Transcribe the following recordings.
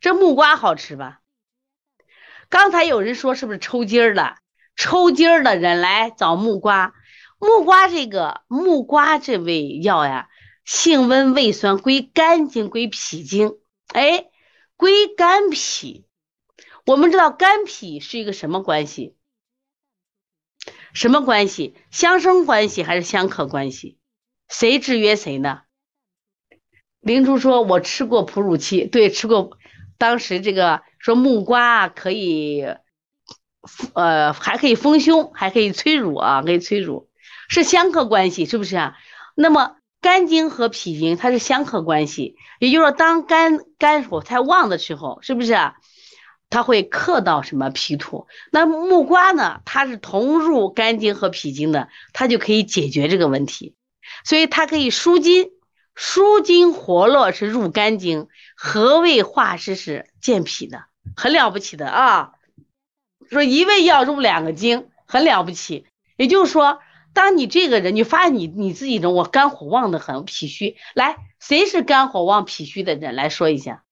这木瓜好吃吧？刚才有人说是不是抽筋儿了？抽筋儿的人来找木瓜，木瓜这个木瓜这味药呀，性温味酸，归肝经，归脾经。哎，归肝脾。我们知道肝脾是一个什么关系？什么关系？相生关系还是相克关系？谁制约谁呢？灵珠说：“我吃过哺乳期，对，吃过。当时这个说木瓜可以，呃，还可以丰胸，还可以催乳啊，可以催乳，是相克关系，是不是啊？那么肝经和脾经它是相克关系，也就是说，当肝肝火太旺的时候，是不是啊？它会克到什么脾土？那木瓜呢？它是同入肝经和脾经的，它就可以解决这个问题，所以它可以舒筋。”舒筋活络是入肝经，和胃化湿是健脾的，很了不起的啊！说一味药入两个经，很了不起。也就是说，当你这个人，你发现你你自己的我肝火旺的很，脾虚。来，谁是肝火旺脾虚的人？来说一下，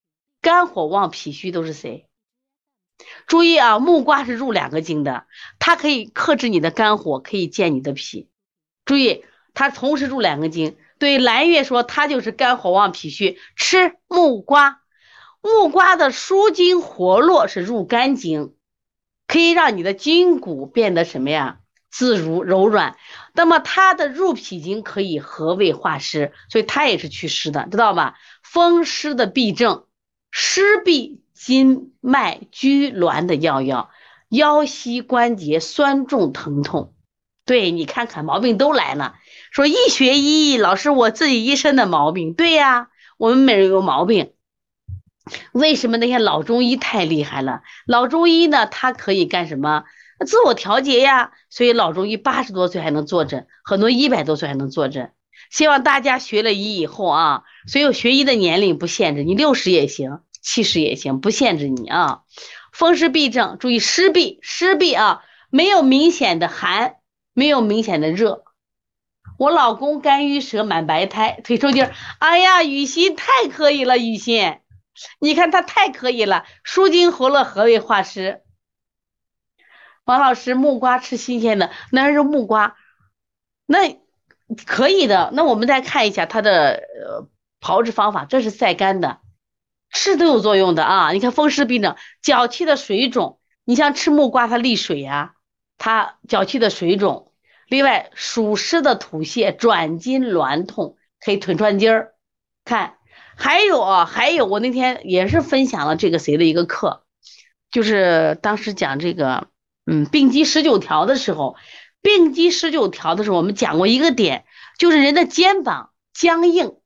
肝火旺脾虚都是谁？注意啊，木瓜是入两个经的，它可以克制你的肝火，可以健你的脾。注意，它同时入两个经。对蓝月说，他就是肝火旺脾虚，吃木瓜。木瓜的舒筋活络是入肝经，可以让你的筋骨变得什么呀？自如柔软。那么它的入脾经可以和胃化湿，所以它也是祛湿的，知道吧？风湿的痹症，湿痹筋脉拘挛的药药，腰膝关节酸重疼痛。对你看看毛病都来了。说医学医，老师我自己一身的毛病。对呀，我们每人有毛病。为什么那些老中医太厉害了？老中医呢，他可以干什么？自我调节呀。所以老中医八十多岁还能坐诊，很多一百多岁还能坐诊。希望大家学了医以后啊，所以学医的年龄不限制，你六十也行，七十也行，不限制你啊。风湿痹症，注意湿痹，湿痹啊，没有明显的寒。没有明显的热，我老公肝郁舌满白苔腿抽筋，哎呀，雨欣太可以了，雨欣，你看他太可以了，舒筋活络，和胃化湿。王老师，木瓜吃新鲜的，那是木瓜，那可以的。那我们再看一下它的呃炮制方法，这是晒干的，吃都有作用的啊。你看风湿病症、脚气的水肿，你像吃木瓜，它利水呀，它脚气的水肿。另外，属湿的吐泻、转筋挛痛，可以腿转筋儿。看，还有啊，还有，我那天也是分享了这个谁的一个课，就是当时讲这个，嗯，病机十九条的时候，病机十九条的时候，我们讲过一个点，就是人的肩膀僵硬，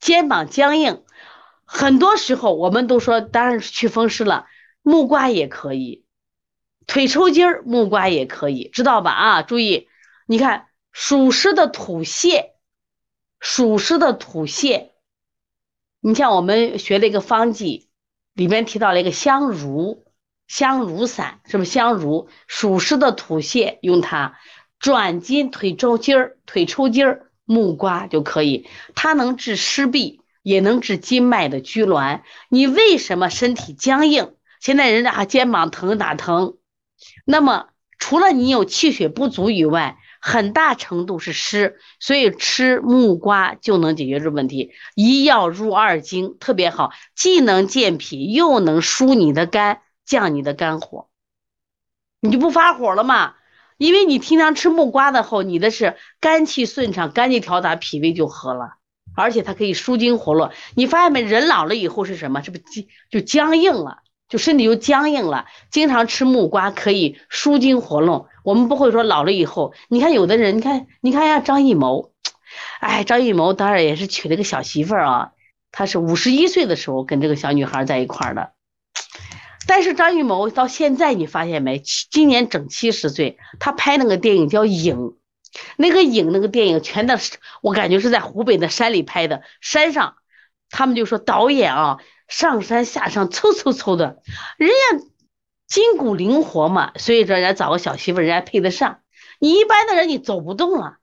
肩膀僵硬，很多时候我们都说，当然是祛风湿了，木瓜也可以。腿抽筋儿，木瓜也可以，知道吧？啊，注意，你看属湿的吐泻，属湿的吐泻，你像我们学了一个方剂，里面提到了一个香茹，香茹散，是不是香茹？属湿的吐泻用它，转筋腿抽筋儿，腿抽筋儿，木瓜就可以，它能治湿痹，也能治筋脉的拘挛。你为什么身体僵硬？现在人家肩膀疼哪疼？那么，除了你有气血不足以外，很大程度是湿，所以吃木瓜就能解决这问题。一药入二经，特别好，既能健脾，又能疏你的肝，降你的肝火，你就不发火了嘛？因为你平常吃木瓜的后，你的是肝气顺畅，肝气调达，脾胃就和了，而且它可以舒筋活络。你发现没？人老了以后是什么？是不是就僵硬了？就身体就僵硬了，经常吃木瓜可以舒筋活络。我们不会说老了以后，你看有的人，你看你看下张艺谋，哎，张艺谋当然也是娶了个小媳妇儿啊，他是五十一岁的时候跟这个小女孩在一块儿的。但是张艺谋到现在你发现没？今年整七十岁，他拍那个电影叫《影》，那个《影》那个电影全的，我感觉是在湖北的山里拍的，山上，他们就说导演啊。上山下山凑凑凑的，人家筋骨灵活嘛，所以说人家找个小媳妇，人家配得上。你一般的人你走不动了，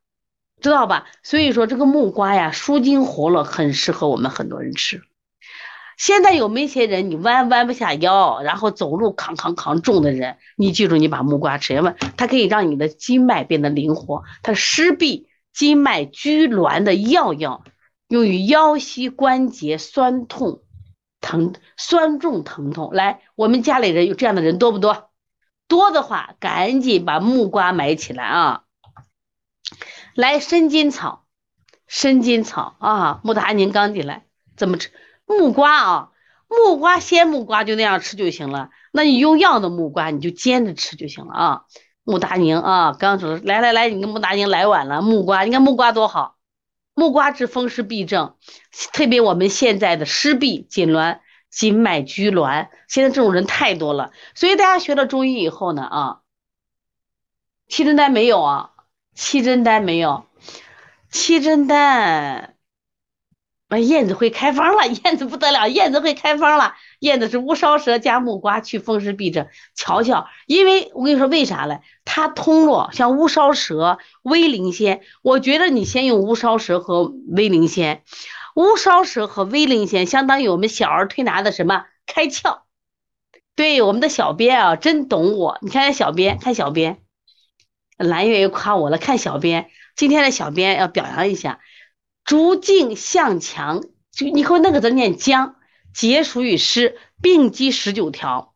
知道吧？所以说这个木瓜呀，舒筋活络，很适合我们很多人吃。现在有没些人你弯弯不下腰，然后走路扛扛扛重的人，你记住你把木瓜吃，因为它可以让你的经脉变得灵活，它湿痹、经脉拘挛的要药，用于腰膝关节酸痛、疼酸重疼痛。来，我们家里人有这样的人多不多？多的话，赶紧把木瓜买起来啊！来，生筋草，生筋草啊！木达宁刚进来，怎么吃木瓜啊？木瓜鲜木瓜就那样吃就行了。那你用药的木瓜，你就煎着吃就行了啊！木达宁啊，刚说来来来，你跟木达宁来晚了。木瓜，你看木瓜多好，木瓜治风湿痹症，特别我们现在的湿痹痉挛。筋脉拘挛，现在这种人太多了，所以大家学了中医以后呢，啊，七珍丹没有啊，七珍丹没有，七珍丹，啊，燕子会开方了，燕子不得了，燕子会开方了，燕子是乌梢蛇加木瓜去风湿痹症，瞧瞧，因为我跟你说为啥嘞？它通络，像乌梢蛇、威灵仙，我觉得你先用乌梢蛇和威灵仙。乌梢蛇和威灵仙相当于我们小儿推拿的什么开窍？对，我们的小编啊，真懂我。你看小编，看小编，蓝月又夸我了。看小编，今天的小编要表扬一下。逐径向强，就你看那个字念僵，结属于湿，病机十九条，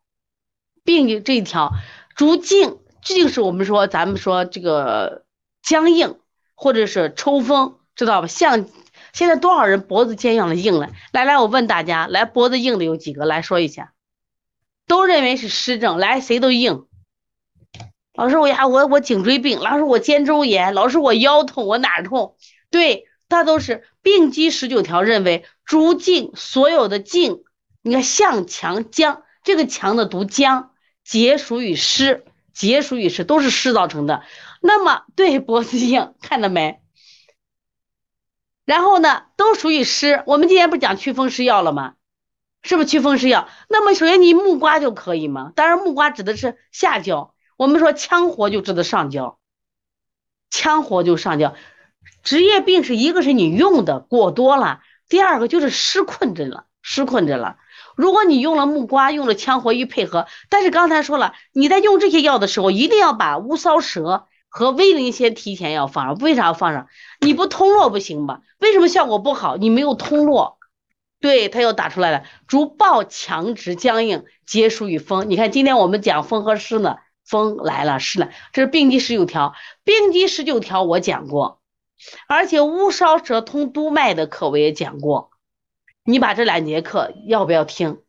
病这一条，逐径这就是我们说咱们说这个僵硬或者是抽风，知道吧？像。现在多少人脖子肩上的硬了？来来，我问大家，来脖子硬的有几个？来说一下，都认为是湿症。来，谁都硬。老师，我呀，我我颈椎病。老师，我肩周炎。老师，我腰痛，我哪痛？对，它都是病机十九条，认为诸颈所有的颈，你看向强僵，这个强的读僵，结属于湿，结属于湿，都是湿造成的。那么对脖子硬，看到没？然后呢，都属于湿。我们今天不讲祛风湿药了吗？是不是祛风湿药？那么首先你木瓜就可以吗？当然木瓜指的是下焦，我们说羌活就指的上焦，羌活就上焦。职业病是一个是你用的过多了，第二个就是湿困着了，湿困着了。如果你用了木瓜，用了羌活一配合，但是刚才说了，你在用这些药的时候，一定要把乌梢蛇。和威灵仙提前要放上，为啥要放上？你不通络不行吧？为什么效果不好？你没有通络，对他又打出来了。主暴强直僵硬，皆属于风。你看今天我们讲风和湿呢，风来了，湿了，这是病机十九条。病机十九条我讲过，而且乌梢蛇通督脉的课我也讲过。你把这两节课要不要听？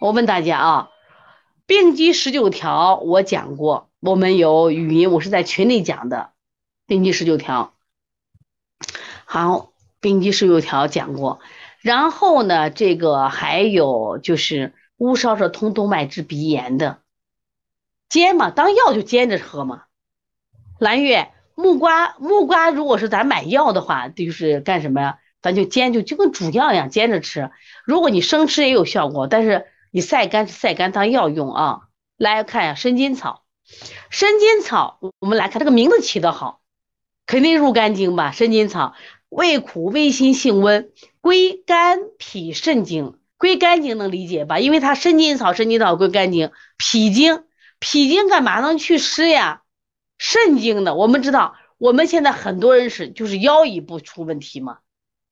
我问大家啊，病机十九条我讲过。我们有语音，我是在群里讲的，病机十九条。好，病机十九条讲过，然后呢，这个还有就是乌梢蛇通督脉治鼻炎的，煎嘛，当药就煎着喝嘛。蓝月木瓜，木瓜如果是咱买药的话，就是干什么呀？咱就煎，就就跟煮药一样煎着吃。如果你生吃也有效果，但是你晒干晒干当药用啊。来看一下生筋草。生筋草，我们来看这个名字起得好，肯定入肝经吧？生筋草味苦味辛性温，归肝脾肾经，归肝经能理解吧？因为它生筋草，生筋草归肝经、脾经，脾经干嘛能祛湿呀？肾经的，我们知道，我们现在很多人是就是腰一部出问题嘛，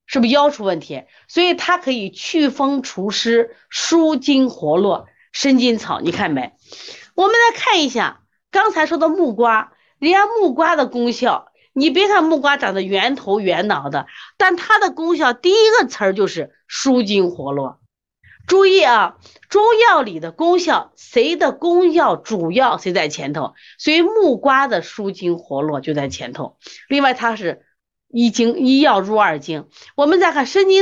是不是腰出问题？所以它可以祛风除湿、舒筋活络。生筋草，你看没？我们来看一下。刚才说的木瓜，人家木瓜的功效，你别看木瓜长得圆头圆脑的，但它的功效第一个词儿就是舒筋活络。注意啊，中药里的功效，谁的功效主要谁在前头？所以木瓜的舒筋活络就在前头。另外，它是一经一药入二经。我们再看生津。